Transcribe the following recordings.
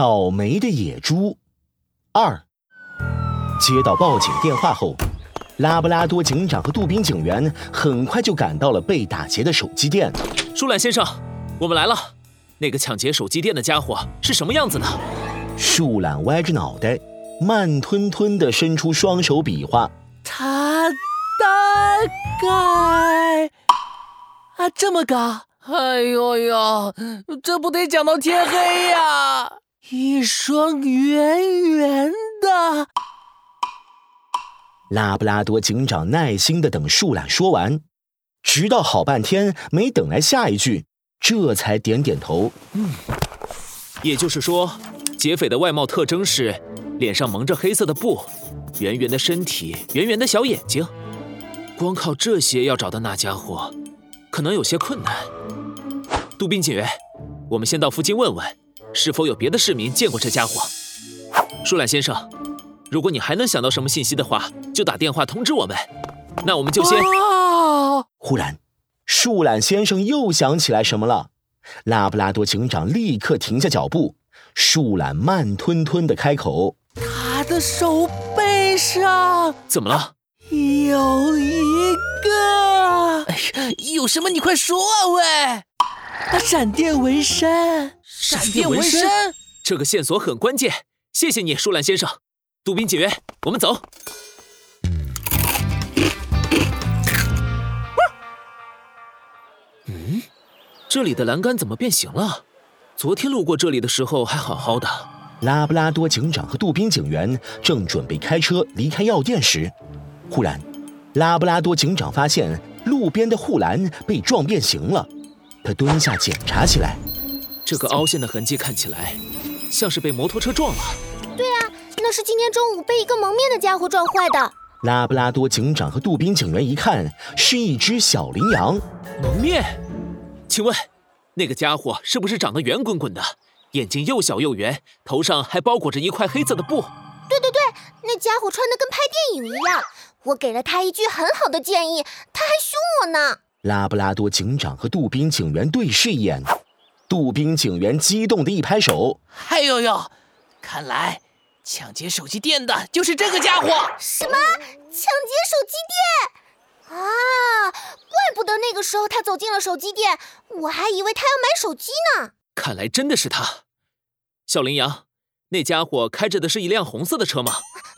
倒霉的野猪二。接到报警电话后，拉布拉多警长和杜宾警员很快就赶到了被打劫的手机店。舒兰先生，我们来了。那个抢劫手机店的家伙是什么样子呢？树懒歪着脑袋，慢吞吞地伸出双手比划。他大概啊这么高。哎呦呦，这不得讲到天黑呀！一双圆圆的。拉布拉多警长耐心的等树懒说完，直到好半天没等来下一句，这才点点头。嗯，也就是说，劫匪的外貌特征是脸上蒙着黑色的布，圆圆的身体，圆圆的小眼睛。光靠这些要找到那家伙，可能有些困难。杜宾警员，我们先到附近问问。是否有别的市民见过这家伙？舒懒先生，如果你还能想到什么信息的话，就打电话通知我们。那我们就先……忽然，树懒先生又想起来什么了。拉布拉多警长立刻停下脚步。树懒慢吞吞的开口：“他的手背上怎么了？有一个……哎呀，有什么？你快说啊！喂！”闪电纹身，闪电纹身，这个线索很关键。谢谢你，舒兰先生。杜宾警员，我们走。嗯，这里的栏杆怎么变形了？昨天路过这里的时候还好好的。拉布拉多警长和杜宾警员正准备开车离开药店时，忽然，拉布拉多警长发现路边的护栏被撞变形了。他蹲下检查起来，这个凹陷的痕迹看起来像是被摩托车撞了。对啊，那是今天中午被一个蒙面的家伙撞坏的。拉布拉多警长和杜宾警员一看，是一只小羚羊。蒙面？请问那个家伙是不是长得圆滚滚的，眼睛又小又圆，头上还包裹着一块黑色的布？对对对，那家伙穿的跟拍电影一样。我给了他一句很好的建议，他还凶我呢。拉布拉多警长和杜宾警员对视一眼，杜宾警员激动的一拍手：“哎呦呦，看来抢劫手机店的就是这个家伙！什么抢劫手机店？啊，怪不得那个时候他走进了手机店，我还以为他要买手机呢。看来真的是他。小羚羊，那家伙开着的是一辆红色的车吗？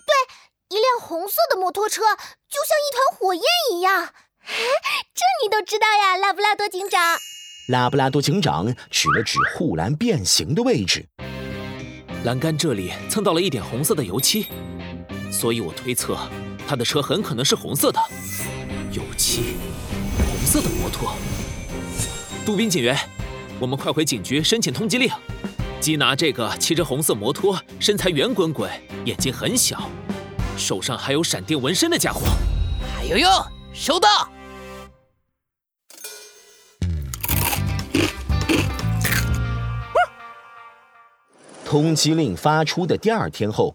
对，一辆红色的摩托车，就像一团火焰一样。”这你都知道呀，拉布拉多警长。拉布拉多警长指了指护栏变形的位置，栏杆这里蹭到了一点红色的油漆，所以我推测他的车很可能是红色的。油漆，红色的摩托。杜宾警员，我们快回警局申请通缉令，缉拿这个骑着红色摩托、身材圆滚滚、眼睛很小、手上还有闪电纹身的家伙。还有用。收到。通缉令发出的第二天后，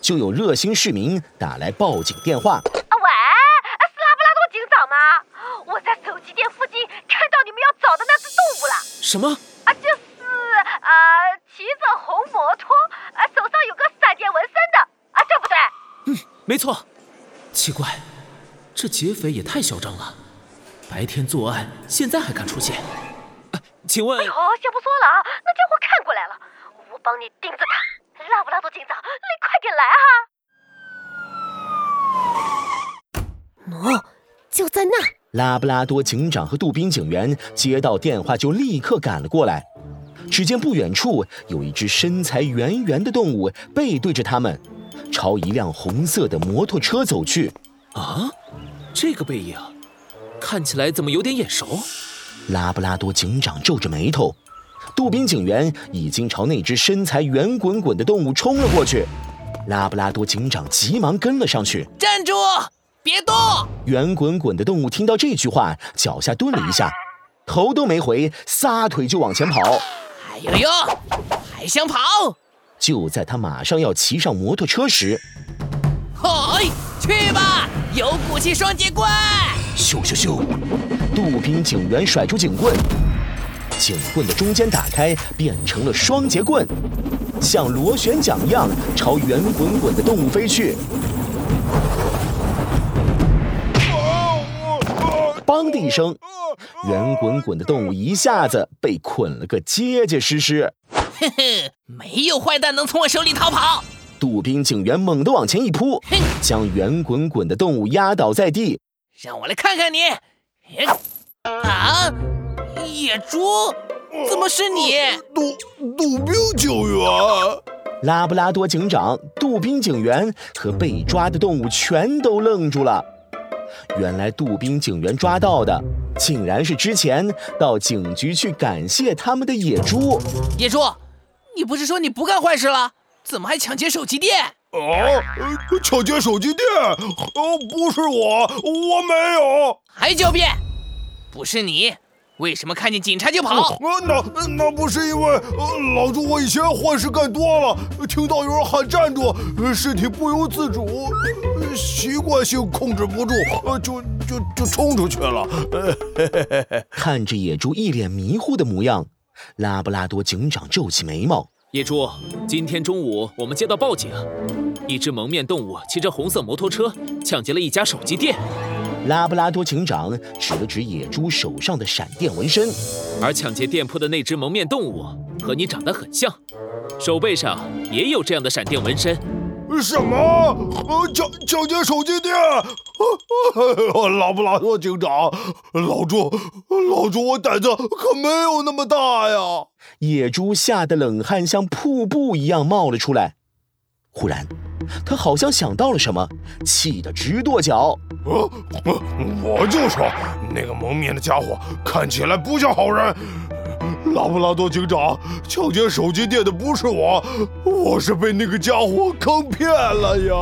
就有热心市民打来报警电话。啊喂，是拉布拉多警长吗？我在手机店附近看到你们要找的那只动物了。什么？啊，就是呃，骑着红摩托，啊，手上有个闪电纹身的，啊，对不对？嗯，没错。奇怪。这劫匪也太嚣张了，白天作案，现在还敢出现？啊请问？哎呦，先不说了啊，帮你盯着他。拉布拉多警长，你快点来哈！哦，就在那。拉布拉多警长和杜宾警员接到电话就立刻赶了过来。只见不远处有一只身材圆圆的动物背对着他们，朝一辆红色的摩托车走去。啊？这个背影看起来怎么有点眼熟？拉布拉多警长皱着眉头，杜宾警员已经朝那只身材圆滚滚的动物冲了过去。拉布拉多警长急忙跟了上去，站住，别动！圆滚滚的动物听到这句话，脚下顿了一下，头都没回，撒腿就往前跑。哎呦呦，还想跑？就在他马上要骑上摩托车时，嗨，去吧！有骨气双截棍！咻咻咻！杜宾警员甩出警棍，警棍的中间打开，变成了双截棍。像螺旋桨一样朝圆滚滚的动物飞去。梆的一声，圆滚滚的动物一下子被捆了个结结实实。嘿嘿，没有坏蛋能从我手里逃跑。杜宾警员猛地往前一扑，将圆滚滚的动物压倒在地。让我来看看你！啊，野猪，怎么是你？杜杜宾警员，拉布拉多警长、杜宾警员和被抓的动物全都愣住了。原来杜宾警员抓到的，竟然是之前到警局去感谢他们的野猪。野猪，你不是说你不干坏事了？怎么还抢劫手机店？啊！抢劫手机店？哦，不是我，我没有。还狡辩？不是你，为什么看见警察就跑？那那不是因为老朱，我以前坏事干多了，听到有人喊站住，身体不由自主，习惯性控制不住，就就就冲出去了。看着野猪一脸迷糊的模样，拉布拉多警长皱起眉毛。野猪，今天中午我们接到报警，一只蒙面动物骑着红色摩托车抢劫了一家手机店。拉布拉多警长指了指野猪手上的闪电纹身，而抢劫店铺的那只蒙面动物和你长得很像，手背上也有这样的闪电纹身。什么？呃，抢抢劫手机店？拉布拉多警长，老朱，老朱，我胆子可没有那么大呀！野猪吓得冷汗像瀑布一样冒了出来。忽然，他好像想到了什么，气得直跺脚。啊我就说那个蒙面的家伙看起来不像好人。拉布拉多警长，抢劫手机店的不是我，我是被那个家伙坑骗了呀！